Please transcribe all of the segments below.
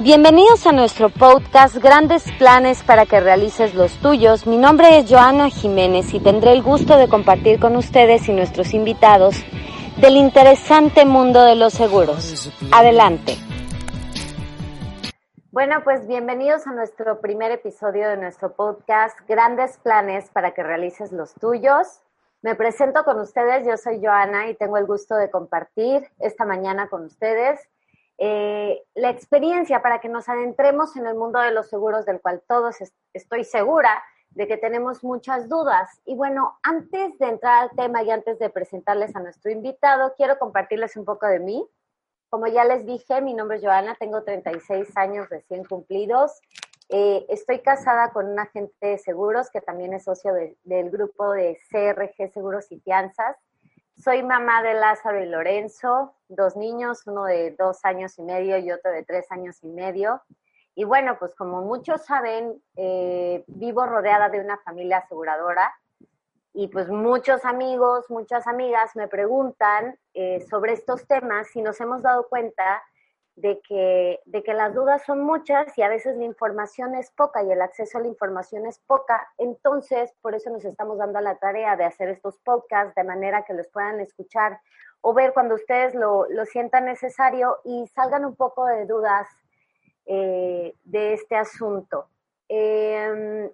Bienvenidos a nuestro podcast Grandes Planes para que realices los tuyos. Mi nombre es Joana Jiménez y tendré el gusto de compartir con ustedes y nuestros invitados del interesante mundo de los seguros. Adelante. Bueno, pues bienvenidos a nuestro primer episodio de nuestro podcast Grandes Planes para que realices los tuyos. Me presento con ustedes, yo soy Joana y tengo el gusto de compartir esta mañana con ustedes eh, la experiencia para que nos adentremos en el mundo de los seguros del cual todos estoy segura de que tenemos muchas dudas. Y bueno, antes de entrar al tema y antes de presentarles a nuestro invitado, quiero compartirles un poco de mí. Como ya les dije, mi nombre es Joana, tengo 36 años recién cumplidos. Eh, estoy casada con un agente de seguros que también es socio del grupo de CRG Seguros y Fianzas. Soy mamá de Lázaro y Lorenzo, dos niños, uno de dos años y medio y otro de tres años y medio. Y bueno, pues como muchos saben, eh, vivo rodeada de una familia aseguradora y pues muchos amigos, muchas amigas me preguntan eh, sobre estos temas y nos hemos dado cuenta de que, de que las dudas son muchas y a veces la información es poca y el acceso a la información es poca. Entonces, por eso nos estamos dando la tarea de hacer estos podcasts de manera que los puedan escuchar o ver cuando ustedes lo, lo sientan necesario y salgan un poco de dudas eh, de este asunto. Em,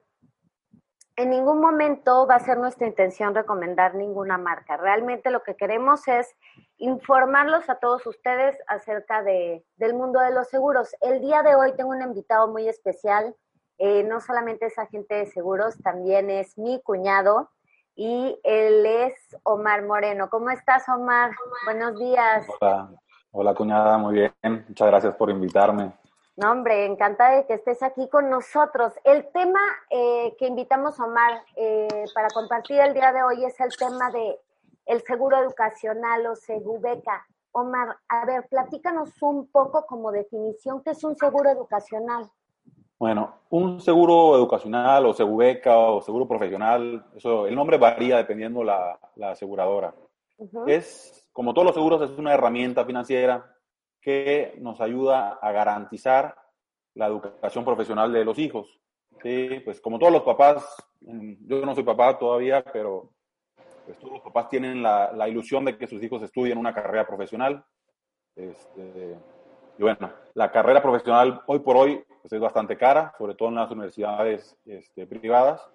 en ningún momento va a ser nuestra intención recomendar ninguna marca. Realmente lo que queremos es informarlos a todos ustedes acerca de, del mundo de los seguros. El día de hoy tengo un invitado muy especial. Eh, no solamente es agente de seguros, también es mi cuñado y él es Omar Moreno. ¿Cómo estás, Omar? Buenos días. Hola, hola cuñada, muy bien. Muchas gracias por invitarme. No, hombre, encantada de que estés aquí con nosotros. El tema eh, que invitamos a Omar eh, para compartir el día de hoy es el tema de el seguro educacional o Segubeca. Omar, a ver, platícanos un poco como definición, ¿qué es un seguro educacional? Bueno, un seguro educacional o Segubeca o seguro profesional, eso, el nombre varía dependiendo la, la aseguradora. Es, como todos los seguros, es una herramienta financiera que nos ayuda a garantizar la educación profesional de los hijos. Sí, pues como todos los papás, mm, yo no soy papá todavía, pero pues todos los papás tienen la, ilusión de que sus hijos estudien una carrera profesional. Este, y bueno, la carrera profesional hoy por hoy pues es bastante cara, sobre todo en las universidades este, privadas.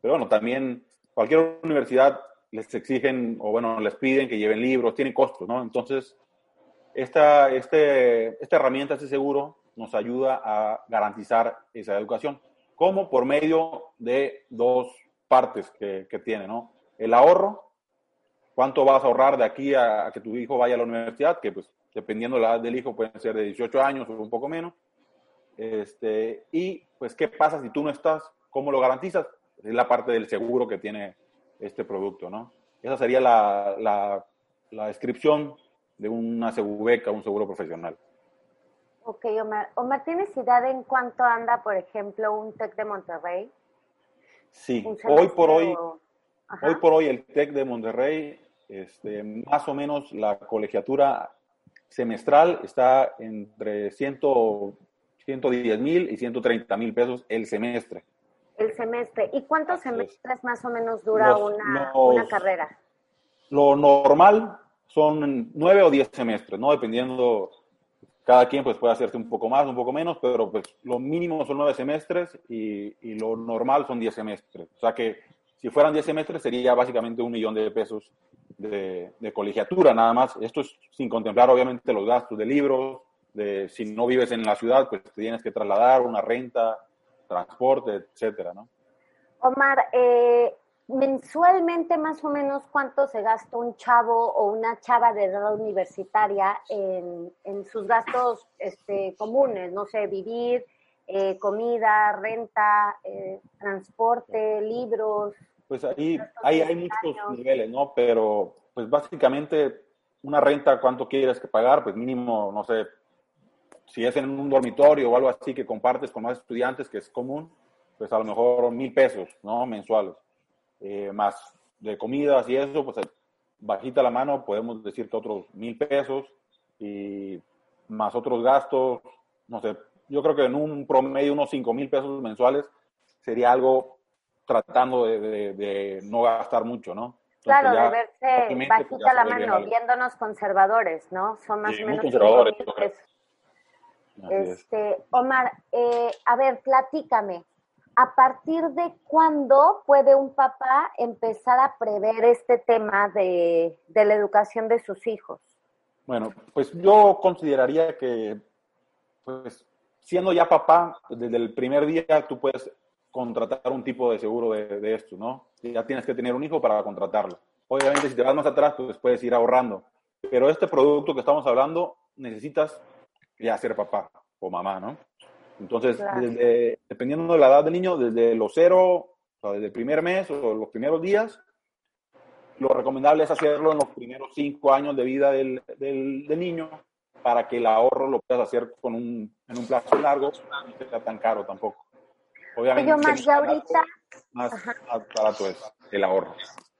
Pero bueno, también cualquier universidad les exigen o bueno, les piden que lleven libros, tienen costos, ¿no? Entonces, esta, este, esta herramienta, este seguro, nos ayuda a garantizar esa educación. como Por medio de dos partes que, que tiene, ¿no? El ahorro, cuánto vas a ahorrar de aquí a, que tu hijo vaya a la universidad, que pues dependiendo de la edad del hijo pueden ser de 18 años o un poco menos. Este, y pues, ¿qué pasa si tú no estás? ¿Cómo lo garantizas? Es la parte del seguro que tiene este producto, ¿no? Esa sería la, la descripción de una segubeca, un seguro profesional. Ok, Omar. Omar, ¿tienes idea en cuánto anda, por ejemplo, un TEC de Monterrey? Sí, hoy por hoy, hoy por hoy el TEC de Monterrey, este, más o menos la colegiatura semestral está entre 100, 110 mil y 130 mil pesos el semestre. El semestre. ¿Y cuántos semestres más o menos dura una, una carrera? Lo normal son nueve o diez semestres, ¿no? Dependiendo, cada quien pues puede hacerse un poco más, un poco menos, pero pues lo mínimo son nueve semestres y, y lo normal son diez semestres. O sea que si fueran diez semestres sería básicamente un millón de pesos de, de, colegiatura nada más. Esto es sin contemplar obviamente los gastos de libros, de si no vives en la ciudad, pues tienes que trasladar, una renta, transporte, etcétera, ¿no? Omar, eh, mensualmente más o menos cuánto se gasta un chavo o una chava de edad universitaria en, sus gastos este, comunes, no sé, vivir, eh, comida, renta, eh, transporte, libros. Pues ahí, hay muchos niveles, ¿no? Pero pues básicamente una renta, ¿cuánto quieres que pagar? Pues mínimo, no sé, si es en un dormitorio o algo así que compartes con más estudiantes, que es común, pues a lo mejor mil pesos, ¿no? Mensuales. Eh, más de comidas y eso, pues bajita la mano, podemos decir que otros mil pesos y más otros gastos, no sé, yo creo que en un promedio unos cinco mil pesos mensuales sería algo tratando de, no gastar mucho, ¿no? claro, de verse pues, bajita la mano, viéndonos conservadores, ¿no? Son más o menos conservadores. Este, Omar, eh, a ver, platícame. ¿A partir de cuándo puede un papá empezar a prever este tema de, la educación de sus hijos? Bueno, pues yo consideraría que, pues, siendo ya papá, desde el primer día tú puedes contratar un tipo de seguro de, de esto, ¿no? Ya tienes que tener un hijo para contratarlo. Obviamente, si te vas más atrás, pues puedes ir ahorrando. Pero este producto que estamos hablando, necesitas ya ser papá o mamá, ¿no? Entonces, dependiendo de la edad del niño, desde los cero, o desde el primer mes o los primeros días, lo recomendable es hacerlo en los primeros cinco años de vida del, del, niño para que el ahorro lo puedas hacer con un, en un plazo largo y no sea tan caro tampoco. Obviamente, más ahorita... Más barato es el ahorro.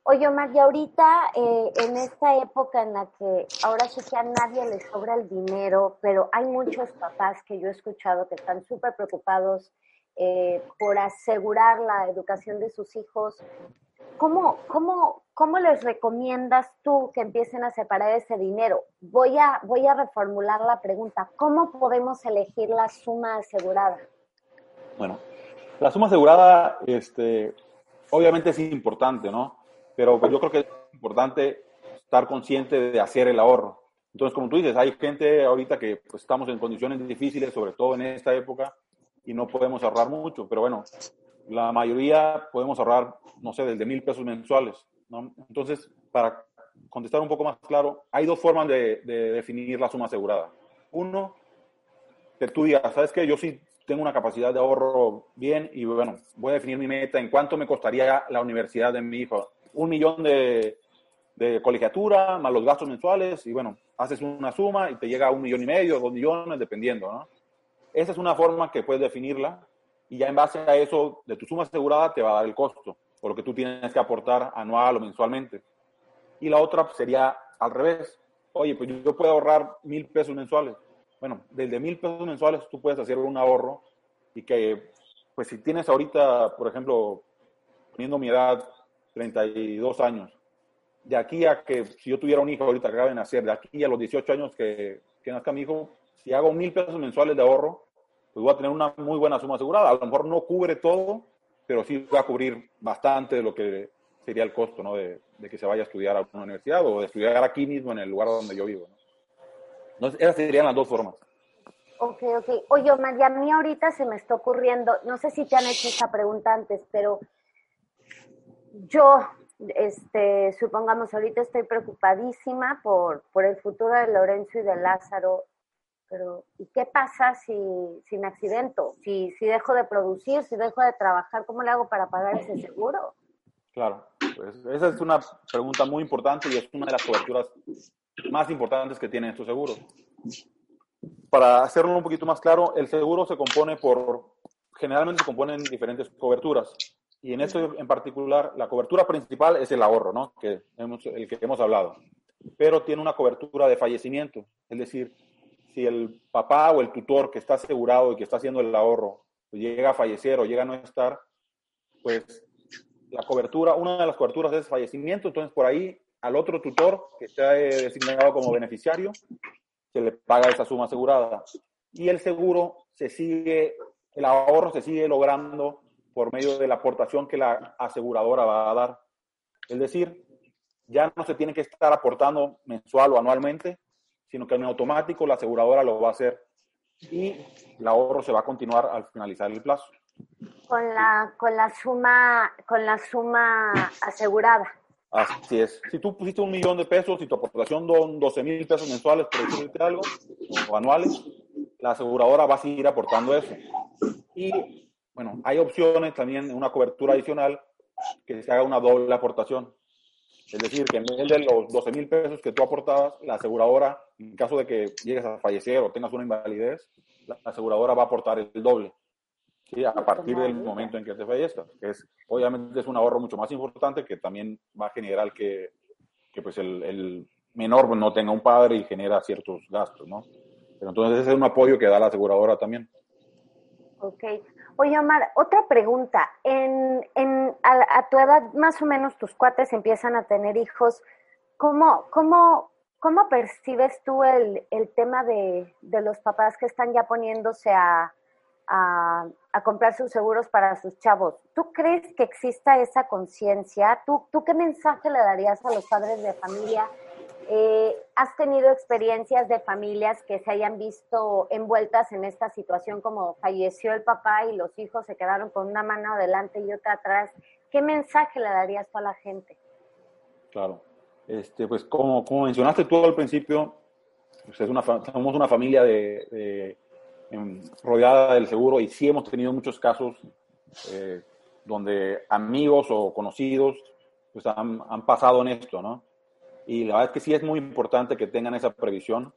Oye, Omar, y ahorita eh, en esta época en la que ahora sí que a nadie le sobra el dinero, pero hay muchos papás que yo he escuchado que están súper preocupados eh, por asegurar la educación de sus hijos. ¿Cómo, cómo, ¿Cómo les recomiendas tú que empiecen a separar ese dinero? Voy a, voy a reformular la pregunta. ¿Cómo podemos elegir la suma asegurada? Bueno, la suma asegurada, este, obviamente es importante, ¿no? Pero pues, yo creo que es importante estar consciente de hacer el ahorro. Entonces, como tú dices, hay gente ahorita que pues, estamos en condiciones difíciles, sobre todo en esta época, y no podemos ahorrar mucho, pero bueno, la mayoría podemos ahorrar, no sé, desde mil pesos mensuales. Entonces, para contestar un poco más claro, hay dos formas de, definir la suma asegurada. Uno, que tú digas, ¿sabes qué? Yo sí tengo una capacidad de ahorro bien y bueno, voy a definir mi meta en cuánto me costaría la universidad de mi hijo un millón de, de colegiatura, más los gastos mensuales, y bueno, haces una suma y te llega a un millón y medio, dos millones, dependiendo, ¿no? Esa es una forma que puedes definirla y ya en base a eso, de tu suma asegurada, te va a dar el costo, por lo que tú tienes que aportar anual o mensualmente. Y la otra sería al revés. Oye, pues yo puedo ahorrar mil pesos mensuales. Bueno, desde mil pesos mensuales tú puedes hacer un ahorro y que, pues si tienes ahorita, por ejemplo, poniendo mi edad, 32 años. De aquí a que, si yo tuviera un hijo ahorita que acaba de nacer, de aquí a los 18 años que, que nazca mi hijo, si hago mil pesos mensuales de ahorro, pues voy a tener una muy buena suma asegurada. A lo mejor no cubre todo, pero sí va a cubrir bastante de lo que sería el costo, ¿no? De, de que se vaya a estudiar a una universidad o de estudiar aquí mismo en el lugar donde yo vivo. ¿no? Entonces, esas serían las dos formas. Ok, ok. Oye, María, a mí ahorita se me está ocurriendo, no sé si te han hecho esta pregunta antes, pero yo, este, supongamos, ahorita estoy preocupadísima por, por el futuro de Lorenzo y de Lázaro, pero ¿y qué pasa si, si me accidento? Si, si dejo de producir, si dejo de trabajar, ¿cómo le hago para pagar ese seguro? Claro, pues esa es una pregunta muy importante y es una de las coberturas más importantes que tienen estos seguros. Para hacerlo un poquito más claro, el seguro se compone por, generalmente se componen diferentes coberturas. Y en esto en particular, la cobertura principal es el ahorro, ¿no? Que el que hemos hablado. Pero tiene una cobertura de fallecimiento. Es decir, si el papá o el tutor que está asegurado y que está haciendo el ahorro llega a fallecer o llega a no estar, pues la cobertura, una de las coberturas es fallecimiento. Entonces, por ahí al otro tutor que está eh, designado como beneficiario, se le paga esa suma asegurada. Y el seguro se sigue, el ahorro se sigue logrando por medio de la aportación que la aseguradora va a dar. Es decir, ya no se tiene que estar aportando mensual o anualmente, sino que en automático la aseguradora lo va a hacer y el ahorro se va a continuar al finalizar el plazo. Con la, con la suma, con la suma asegurada. Así es. Si tú pusiste un millón de pesos y tu aportación son 12 mil pesos mensuales, por decirte algo, o anuales, la aseguradora va a seguir aportando eso. Y bueno, hay opciones también, una cobertura adicional, que se haga una doble aportación. Es decir, que en vez de los 12 mil pesos que tú aportabas, la aseguradora, en caso de que llegues a fallecer o tengas una invalidez, la aseguradora va a aportar el doble. ¿sí? A partir del momento en que te fallezcas. Es, obviamente es un ahorro mucho más importante que también va a generar que, que pues el, el, menor no tenga un padre y genera ciertos gastos, ¿no? Pero entonces ese es un apoyo que da la aseguradora también. Ok. Oye, Omar, otra pregunta. En, en, a, a, tu edad, más o menos, tus cuates empiezan a tener hijos. ¿Cómo, cómo, cómo percibes tú el, el tema de, de, los papás que están ya poniéndose a, a, a, comprar sus seguros para sus chavos? ¿Tú crees que exista esa conciencia? ¿Tú, ¿Tú qué mensaje le darías a los padres de familia eh, ¿Has tenido experiencias de familias que se hayan visto envueltas en esta situación como falleció el papá y los hijos se quedaron con una mano adelante y otra atrás? ¿Qué mensaje le darías a la gente? Claro, este, pues como, como mencionaste tú al principio, pues es una, somos una familia de, de en, rodeada del seguro y sí hemos tenido muchos casos eh, donde amigos o conocidos pues han pasado en esto, ¿no? Y la verdad es que sí es muy importante que tengan esa previsión,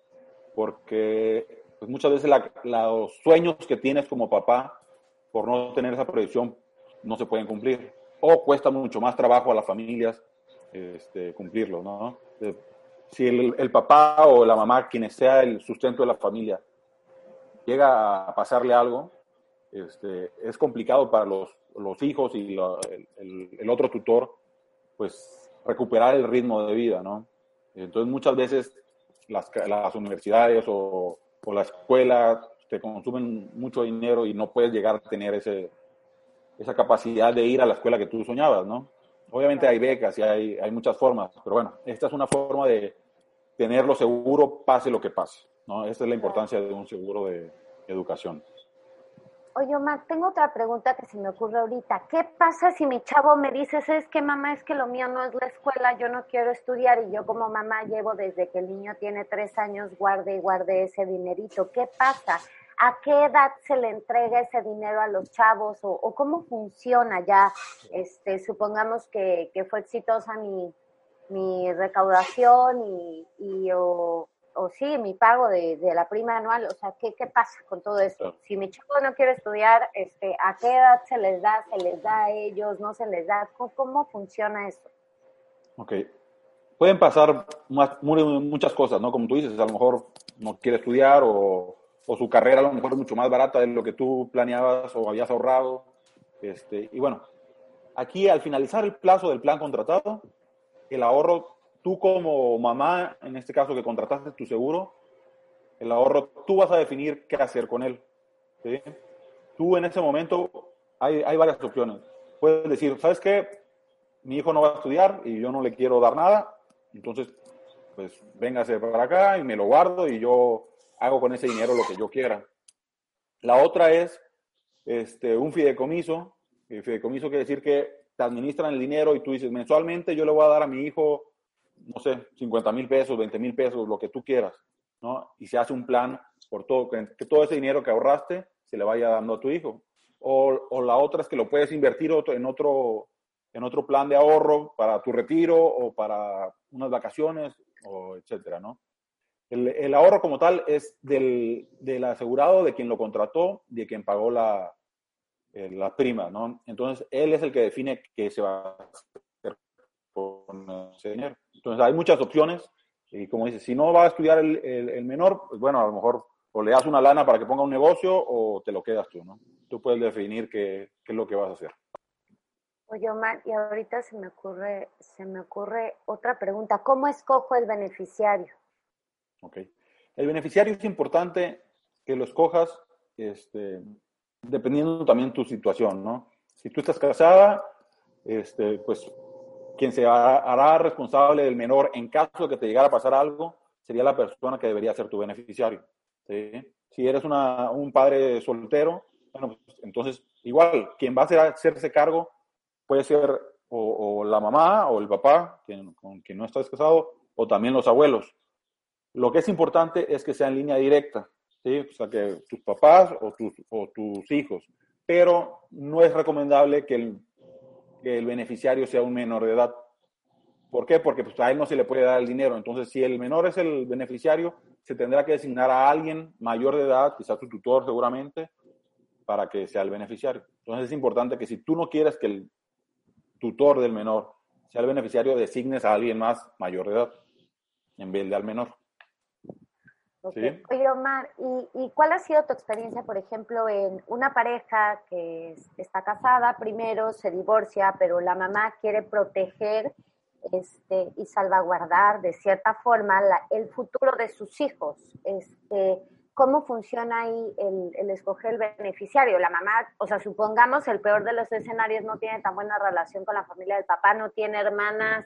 porque pues muchas veces la, los sueños que tienes como papá, por no tener esa previsión, no se pueden cumplir. O cuesta mucho más trabajo a las familias este, cumplirlo, ¿no? Si el, el, papá o la mamá, quien sea el sustento de la familia, llega a pasarle algo, este, es complicado para los, los hijos y lo, el, el, otro tutor, pues recuperar el ritmo de vida, ¿no? Entonces muchas veces las, universidades o, o, la escuela te consumen mucho dinero y no puedes llegar a tener ese, esa capacidad de ir a la escuela que tú soñabas, ¿no? Obviamente hay becas y hay, hay muchas formas, pero bueno, esta es una forma de tenerlo seguro pase lo que pase, ¿no? Esta es la importancia de un seguro de educación. Oye, Omar, tengo otra pregunta que se me ocurre ahorita. ¿Qué pasa si mi chavo me dice, es que mamá, es que lo mío no es la escuela, yo no quiero estudiar y yo como mamá llevo desde que el niño tiene tres años, guarde y guarde ese dinerito? ¿Qué pasa? ¿A qué edad se le entrega ese dinero a los chavos o, cómo funciona ya? Este, supongamos que, que fue exitosa mi, mi recaudación y, y o, o sí, mi pago de, de, la prima anual, o sea, ¿qué, qué pasa con todo esto? Si mi chico no quiere estudiar, este, ¿a qué edad se les da? ¿Se les da a ellos? ¿No se les da? ¿Cómo, cómo funciona eso? Ok. Pueden pasar más, muchas cosas, ¿no? Como tú dices, a lo mejor no quiere estudiar o, o, su carrera a lo mejor es mucho más barata de lo que tú planeabas o habías ahorrado. Este, y bueno, aquí al finalizar el plazo del plan contratado, el ahorro tú como mamá, en este caso que contrataste tu seguro, el ahorro, tú vas a definir qué hacer con él. Tú en ese momento hay, hay, varias opciones. Puedes decir, ¿sabes qué? Mi hijo no va a estudiar y yo no le quiero dar nada, entonces, pues véngase para acá y me lo guardo y yo hago con ese dinero lo que yo quiera. La otra es este, un fideicomiso. El fideicomiso quiere decir que te administran el dinero y tú dices, mensualmente yo le voy a dar a mi hijo no sé, 50 mil pesos, 20 mil pesos, lo que tú quieras, ¿no? Y se hace un plan por todo, que todo ese dinero que ahorraste se le vaya dando a tu hijo. O, o la otra es que lo puedes invertir otro, en, otro, en otro plan de ahorro para tu retiro o para unas vacaciones, o etcétera, ¿no? El, el ahorro como tal es del, del, asegurado, de quien lo contrató, de quien pagó la, eh, la prima, ¿no? Entonces, él es el que define qué se va a hacer con ese dinero. Entonces hay muchas opciones y como dices, si no va a estudiar el, el, el, menor, pues bueno, a lo mejor o le das una lana para que ponga un negocio o te lo quedas tú, ¿no? Tú puedes definir qué, qué es lo que vas a hacer. Oye, Omar, y ahorita se me ocurre, se me ocurre otra pregunta. ¿Cómo escojo el beneficiario? Ok. El beneficiario es importante que lo escojas este, dependiendo también tu situación, ¿no? Si tú estás casada, este, pues quien se hará responsable del menor en caso de que te llegara a pasar algo sería la persona que debería ser tu beneficiario. ¿sí? Si eres una, un padre soltero, Bueno, pues, entonces, igual, quien va a hacerse cargo puede ser o, la mamá o el papá, quien, con quien no estás casado, o también los abuelos. Lo que es importante es que sea en línea directa, ¿sí? o sea, que tus papás o tus, o tus hijos. Pero no es recomendable que el, que el beneficiario sea un menor de edad. ¿Por qué? Porque pues, a él no se le puede dar el dinero. Entonces, si el menor es el beneficiario, se tendrá que designar a alguien mayor de edad, quizás tu tutor seguramente, para que sea el beneficiario. Entonces, es importante que si tú no quieres que el tutor del menor sea el beneficiario, designes a alguien más mayor de edad en vez de al menor. Oye, Omar, ¿y, cuál ha sido tu experiencia, por ejemplo, en una pareja que está casada, primero se divorcia, pero la mamá quiere proteger este, y salvaguardar de cierta forma el futuro de sus hijos? Este, ¿Cómo funciona ahí el, el, escoger el beneficiario? La mamá, o sea, supongamos el peor de los escenarios, no tiene tan buena relación con la familia del papá, no tiene hermanas.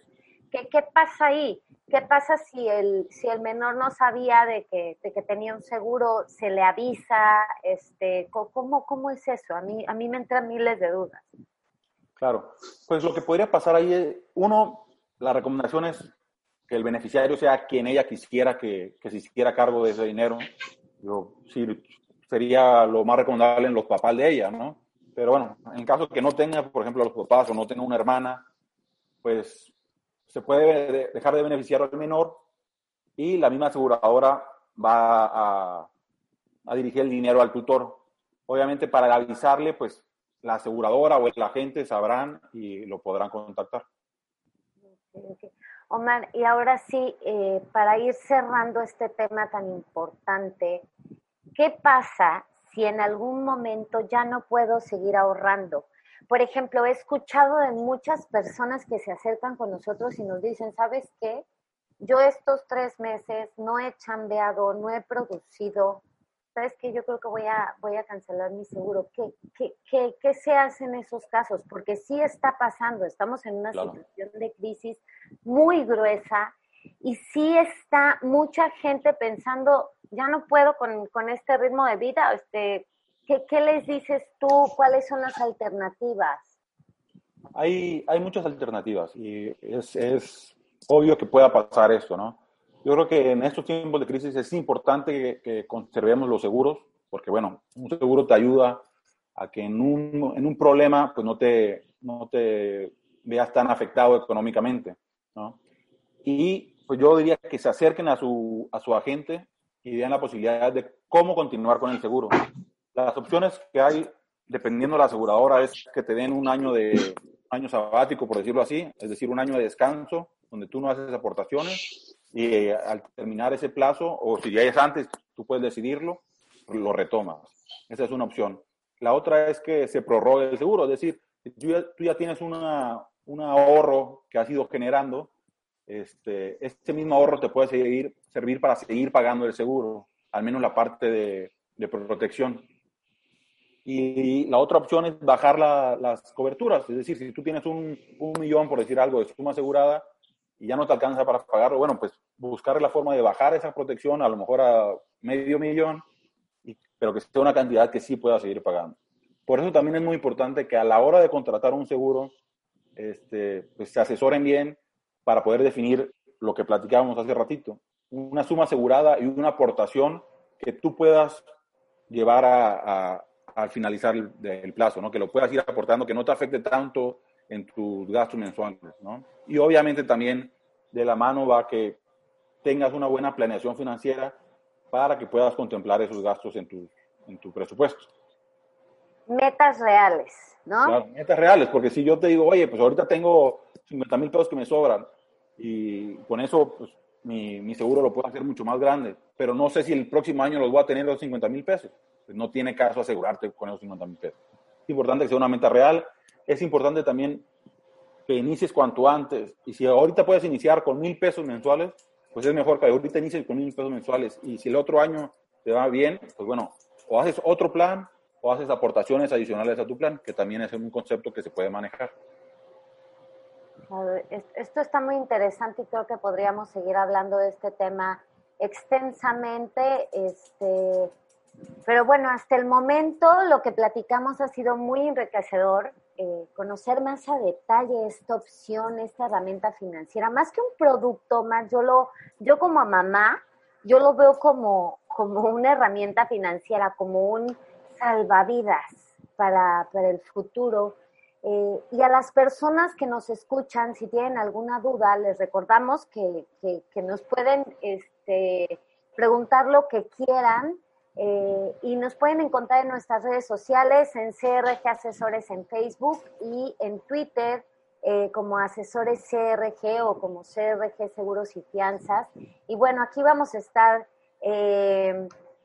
¿Qué, qué pasa ahí? ¿Qué pasa si el, si el menor no sabía de que, de que tenía un seguro, se le avisa? Este, ¿cómo, ¿Cómo es eso? A mí, a mí me entran miles de dudas. Claro, pues lo que podría pasar ahí es, uno, la recomendación es que el beneficiario sea quien ella quisiera que, que se hiciera cargo de ese dinero yo, sí, sería lo más recomendable en los papás de ella, ¿no? Pero bueno, en caso que no tenga, por ejemplo, los papás o no tenga una hermana, pues se puede dejar de beneficiar al menor y la misma aseguradora va a, dirigir el dinero al tutor. Obviamente para avisarle, pues la aseguradora o el agente sabrán y lo podrán contactar. Omar, y ahora sí, eh, para ir cerrando este tema tan importante, ¿qué pasa si en algún momento ya no puedo seguir ahorrando? Por ejemplo, he escuchado de muchas personas que se acercan con nosotros y nos dicen, ¿sabes qué? Yo estos tres meses no he chambeado, no he producido, ¿sabes qué? Yo creo que voy a, voy a cancelar mi seguro. ¿Qué, qué, qué, qué se hace en esos casos? Porque sí está pasando, estamos en una situación de crisis muy gruesa y sí está mucha gente pensando, ya no puedo con, con este ritmo de vida, este, ¿qué, ¿qué, les dices tú? ¿Cuáles son las alternativas? Hay, hay muchas alternativas y es, es obvio que pueda pasar esto, ¿no? Yo creo que en estos tiempos de crisis es importante que, conservemos los seguros, porque bueno, un seguro te ayuda a que en un, en un problema pues no te, no te veas tan afectado económicamente, ¿no? Y pues yo diría que se acerquen a su, a su agente y vean la posibilidad de cómo continuar con el seguro. Las opciones que hay, dependiendo de la aseguradora, es que te den un año de año sabático, por decirlo así, es decir, un año de descanso, donde tú no haces aportaciones, y eh, al terminar ese plazo, o si ya es antes, tú puedes decidirlo, lo retomas. Esa es una opción. La otra es que se prorrogue el seguro, es decir, tú ya, tienes una, un ahorro que has ido generando, este, este mismo ahorro te puede seguir, servir para seguir pagando el seguro, al menos la parte de, de protección. Y la otra opción es bajar la, las coberturas, es decir, si tú tienes un, un millón, por decir algo, de suma asegurada, y ya no te alcanza para pagarlo, bueno, pues buscar la forma de bajar esa protección a lo mejor a medio millón, pero que sea una cantidad que sí pueda seguir pagando. Por eso también es muy importante que a la hora de contratar un seguro, este, pues se asesoren bien para poder definir lo que platicábamos hace ratito, una suma asegurada y una aportación que tú puedas llevar a, al finalizar el, el, plazo, ¿no? que lo puedas ir aportando, que no te afecte tanto en tus gastos mensuales, ¿no? Y obviamente también de la mano va que tengas una buena planeación financiera para que puedas contemplar esos gastos en tu, en tu presupuesto. Metas reales, ¿no? metas reales, porque si yo te digo, oye, pues ahorita tengo 50 mil pesos que me sobran y con eso pues, mi, mi, seguro lo puedo hacer mucho más grande, pero no sé si el próximo año los voy a tener los 50 mil pesos. No tiene caso asegurarte con esos 50 mil pesos. Es importante que sea una meta real es importante también que inicies cuanto antes. Y si ahorita puedes iniciar con mil pesos mensuales, pues es mejor que ahorita inicies con mil pesos mensuales. Y si el otro año te va bien, pues bueno, o haces otro plan o haces aportaciones adicionales a tu plan, que también es un concepto que se puede manejar. Esto está muy interesante y creo que podríamos seguir hablando de este tema extensamente. Este, pero bueno, hasta el momento lo que platicamos ha sido muy enriquecedor. Eh, conocer más a detalle esta opción, esta herramienta financiera, más que un producto, más yo lo, yo como mamá, yo lo veo como, como una herramienta financiera, como un salvavidas para, para el futuro. Eh, y a las personas que nos escuchan, si tienen alguna duda, les recordamos que, que, nos pueden este, preguntar lo que quieran eh, y nos pueden encontrar en nuestras redes sociales, en CRG Asesores en Facebook y en Twitter eh, como Asesores CRG o como CRG Seguros y Fianzas. Y bueno, aquí vamos a estar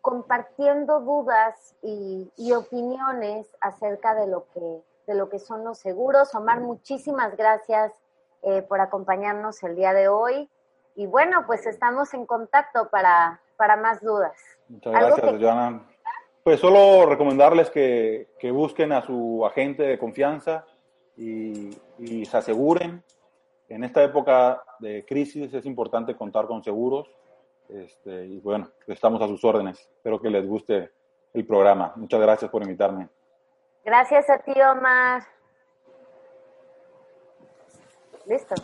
compartiendo dudas y, opiniones acerca de lo, que, de lo que son los seguros. Omar, muchísimas gracias por acompañarnos el día de hoy. Y bueno, pues estamos en contacto para, para más dudas. Muchas gracias, Joana. Pues solo recomendarles que, que, busquen a su agente de confianza y, y, se aseguren. En esta época de crisis es importante contar con seguros. Este, y bueno, estamos a sus órdenes. Espero que les guste el programa. Muchas gracias por invitarme. Gracias a ti, Omar. Listo.